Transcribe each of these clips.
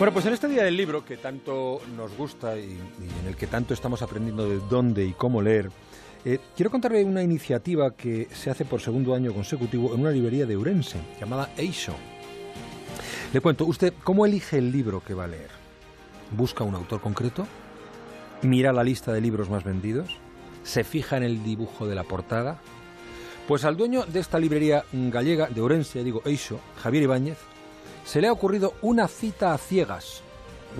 Bueno, pues en este día del libro que tanto nos gusta y, en el que tanto estamos aprendiendo de dónde y cómo leer, eh, quiero contarle una iniciativa que se hace por segundo año consecutivo en una librería de Urense llamada Eisho. Le cuento, ¿usted cómo elige el libro que va a leer? ¿Busca un autor concreto? ¿Mira la lista de libros más vendidos? ¿Se fija en el dibujo de la portada? Pues al dueño de esta librería gallega de Orense, digo Eisho, Javier Ibáñez, se le ha ocurrido una cita a ciegas.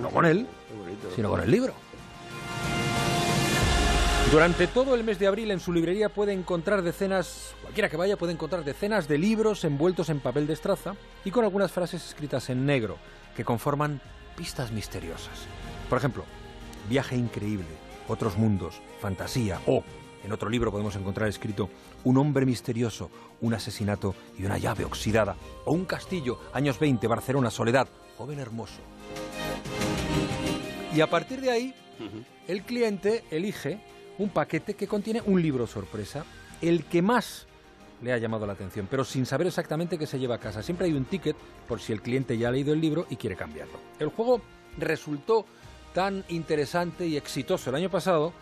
No con él, sino con el libro. Durante todo el mes de abril en su librería puede encontrar decenas, cualquiera que vaya puede encontrar decenas de libros envueltos en papel de estraza y con algunas frases escritas en negro que conforman pistas misteriosas. Por ejemplo, viaje increíble, otros mundos, fantasía o, en otro libro podemos encontrar escrito un hombre misterioso, un asesinato y una llave oxidada o un castillo, años 20, Barcelona, soledad, joven hermoso. Y a partir de ahí, el cliente elige un paquete que contiene un libro sorpresa, el que más le ha llamado la atención, pero sin saber exactamente qué se lleva a casa. Siempre hay un ticket por si el cliente ya ha leído el libro y quiere cambiarlo. El juego resultó tan interesante y exitoso el año pasado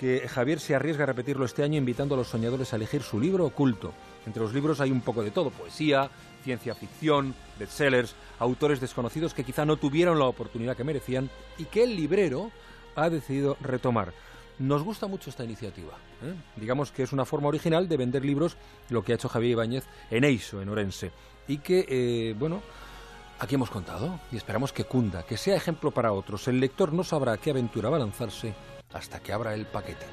que Javier se arriesga a repetirlo este año invitando a los soñadores a elegir su libro oculto. Entre los libros hay un poco de todo, poesía, ciencia ficción, bestsellers, autores desconocidos que quizá no tuvieron la oportunidad que merecían y que el librero ha decidido retomar. Nos gusta mucho esta iniciativa. ¿eh? Digamos que es una forma original de vender libros, lo que ha hecho Javier Ibáñez en Eiso, en Orense. Y que, eh, bueno, aquí hemos contado y esperamos que cunda, que sea ejemplo para otros. El lector no sabrá qué aventura va a lanzarse hasta que abra el paquete.